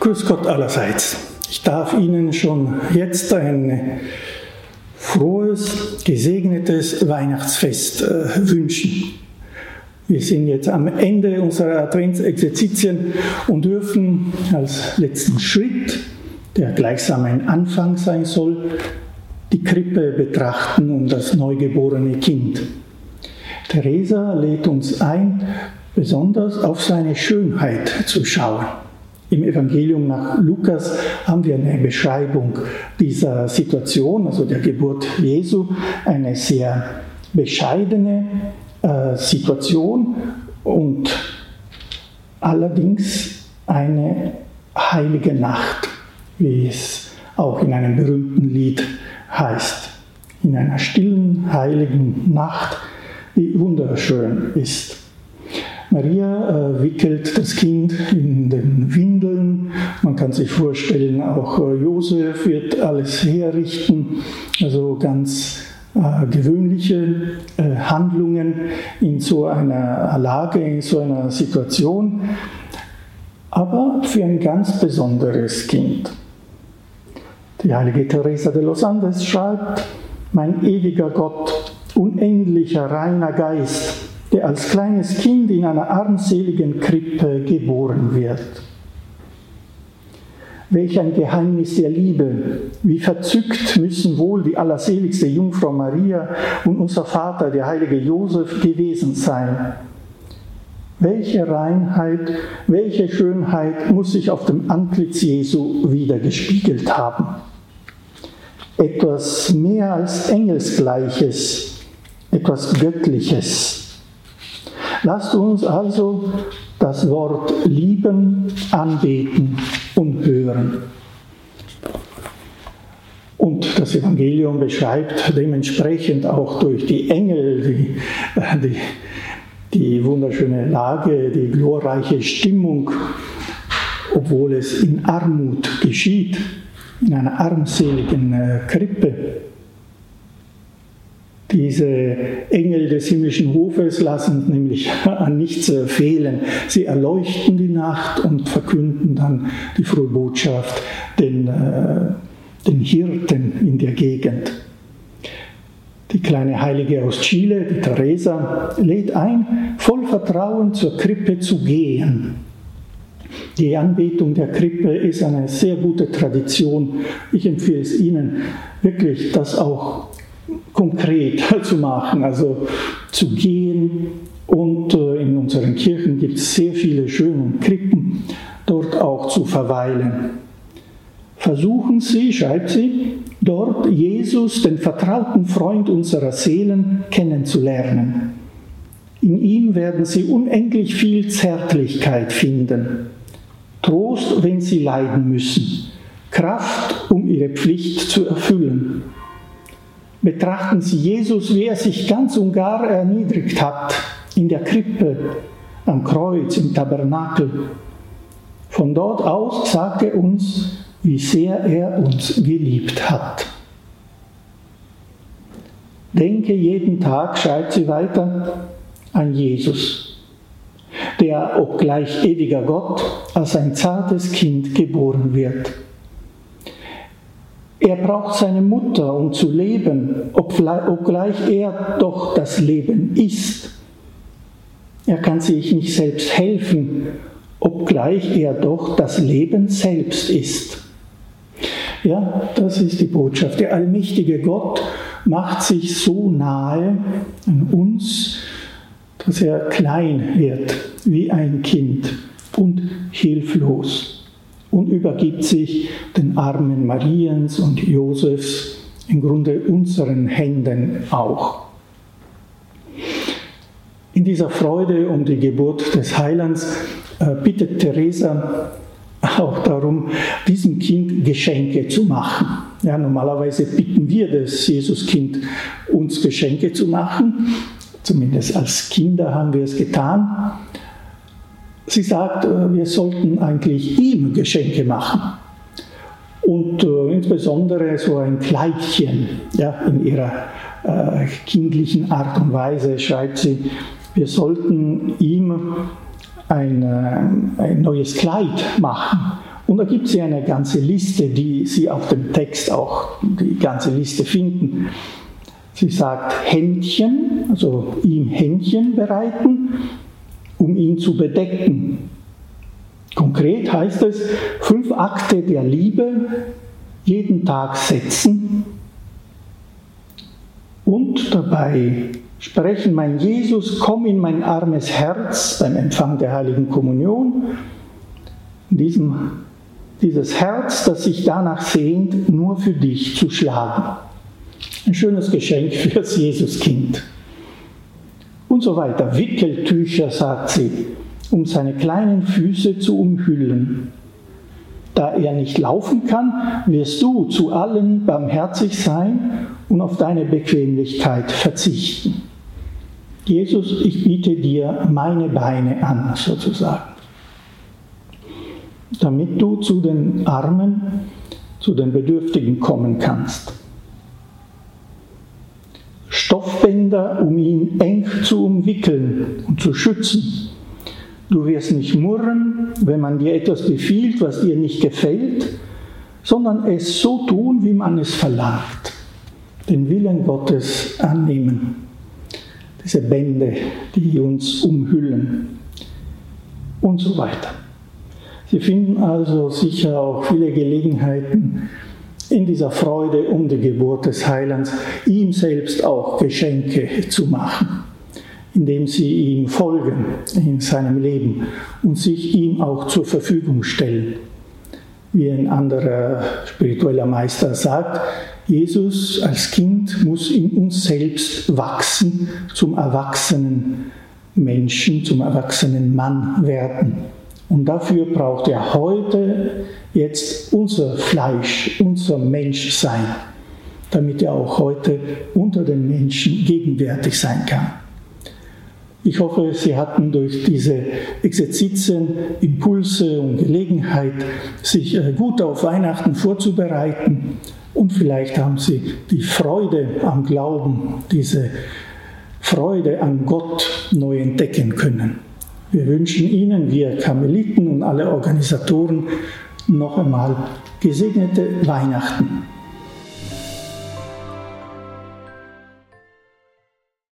Grüß Gott allerseits. Ich darf Ihnen schon jetzt ein frohes, gesegnetes Weihnachtsfest äh, wünschen. Wir sind jetzt am Ende unserer Adventsexerzitien und dürfen als letzten Schritt, der gleichsam ein Anfang sein soll, die Krippe betrachten und das neugeborene Kind. Theresa lädt uns ein, besonders auf seine Schönheit zu schauen. Im Evangelium nach Lukas haben wir eine Beschreibung dieser Situation, also der Geburt Jesu, eine sehr bescheidene äh, Situation und allerdings eine heilige Nacht, wie es auch in einem berühmten Lied heißt. In einer stillen, heiligen Nacht, die wunderschön ist. Maria äh, wickelt das Kind in den Windeln. Man kann sich vorstellen, auch äh, Josef wird alles herrichten. Also ganz äh, gewöhnliche äh, Handlungen in so einer Lage, in so einer Situation. Aber für ein ganz besonderes Kind. Die heilige Teresa de los Andes schreibt, mein ewiger Gott, unendlicher, reiner Geist, der als kleines Kind in einer armseligen Krippe geboren wird. Welch ein Geheimnis der Liebe, wie verzückt müssen wohl die allerseligste Jungfrau Maria und unser Vater, der heilige Josef, gewesen sein. Welche Reinheit, welche Schönheit muss sich auf dem Antlitz Jesu wiedergespiegelt haben. Etwas mehr als Engelsgleiches, etwas Göttliches Lasst uns also das Wort lieben, anbeten und hören. Und das Evangelium beschreibt dementsprechend auch durch die Engel die, die, die wunderschöne Lage, die glorreiche Stimmung, obwohl es in Armut geschieht, in einer armseligen äh, Krippe. Diese Engel des himmlischen Hofes lassen nämlich an nichts fehlen. Sie erleuchten die Nacht und verkünden dann die frohe Botschaft den, äh, den Hirten in der Gegend. Die kleine Heilige aus Chile, die Teresa, lädt ein, voll Vertrauen zur Krippe zu gehen. Die Anbetung der Krippe ist eine sehr gute Tradition. Ich empfehle es Ihnen wirklich, das auch konkret zu machen, also zu gehen. Und äh, in unseren Kirchen gibt es sehr viele schöne Krippen, dort auch zu verweilen. Versuchen Sie, schreibt sie, dort Jesus, den vertrauten Freund unserer Seelen, kennenzulernen. In ihm werden Sie unendlich viel Zärtlichkeit finden, Trost, wenn Sie leiden müssen, Kraft, um Ihre Pflicht zu erfüllen betrachten Sie Jesus, wie er sich ganz und gar erniedrigt hat, in der Krippe, am Kreuz, im Tabernakel. Von dort aus sagt er uns, wie sehr er uns geliebt hat. Denke jeden Tag, schreibt sie weiter, an Jesus, der, obgleich ewiger Gott, als ein zartes Kind geboren wird er braucht seine Mutter, um zu leben, obgleich er doch das Leben ist. Er kann sich nicht selbst helfen, obgleich er doch das Leben selbst ist. Ja, das ist die Botschaft. Der allmächtige Gott macht sich so nahe an uns, dass er klein wird wie ein Kind und hilflos und übergibt sich den Armen Mariens und Josefs, im Grunde unseren Händen auch. In dieser Freude um die Geburt des Heilands äh, bittet Teresa auch darum, diesem Kind Geschenke zu machen. Ja, normalerweise bitten wir das Jesuskind, uns Geschenke zu machen. Zumindest als Kinder haben wir es getan. Sie sagt, äh, wir sollten eigentlich ihm Geschenke machen. Und äh, insbesondere so ein Kleidchen ja, in ihrer äh, kindlichen Art und Weise schreibt sie, wir sollten ihm ein, äh, ein neues Kleid machen Und da gibt ja eine ganze Liste, die Sie auf dem Text auch die ganze Liste finden. Sie sagt Händchen, also ihm Händchen bereiten, um ihn zu bedecken. Konkret heißt es, fünf Akte der Liebe jeden Tag setzen und dabei sprechen, mein Jesus, komm in mein armes Herz beim Empfang der heiligen Kommunion. Diesem, dieses Herz, das sich danach sehnt, nur für dich zu schlagen. Ein schönes Geschenk fürs Jesuskind. Und so weiter. Wickeltücher, sagt sie, um seine kleinen Füße zu umhüllen. Da er nicht laufen kann, wirst du zu allen barmherzig sein und auf deine Bequemlichkeit verzichten. Jesus, ich biete dir meine Beine an, sozusagen, damit du zu den Armen, zu den Bedürftigen kommen kannst. Stoffbänder, um ihn eng zu umwickeln und zu schützen. Du wirst nicht murren, wenn man dir etwas befiehlt, was dir nicht gefällt, sondern es so tun, wie man es verlangt. Den Willen Gottes annehmen diese Bände, die uns umhüllen und so weiter. Sie finden also sicher auch viele Gelegenheiten, in dieser Freude um die Geburt des Heilands ihm selbst auch Geschenke zu machen, indem sie ihm folgen in seinem Leben und sich ihm auch zur Verfügung stellen. Wie ein anderer spiritueller Meister sagt, Jesus als Kind muss in uns selbst wachsen, zum erwachsenen Menschen, zum erwachsenen Mann werden. Und dafür braucht er heute jetzt unser Fleisch, unser Menschsein, damit er auch heute unter den Menschen gegenwärtig sein kann. Ich hoffe, Sie hatten durch diese Exerzitien Impulse und Gelegenheit, sich äh, gut auf Weihnachten vorzubereiten und vielleicht haben Sie die Freude am Glauben, diese Freude an Gott neu entdecken können. Wir wünschen Ihnen, wir Karmeliten und alle Organisatoren, noch einmal gesegnete Weihnachten.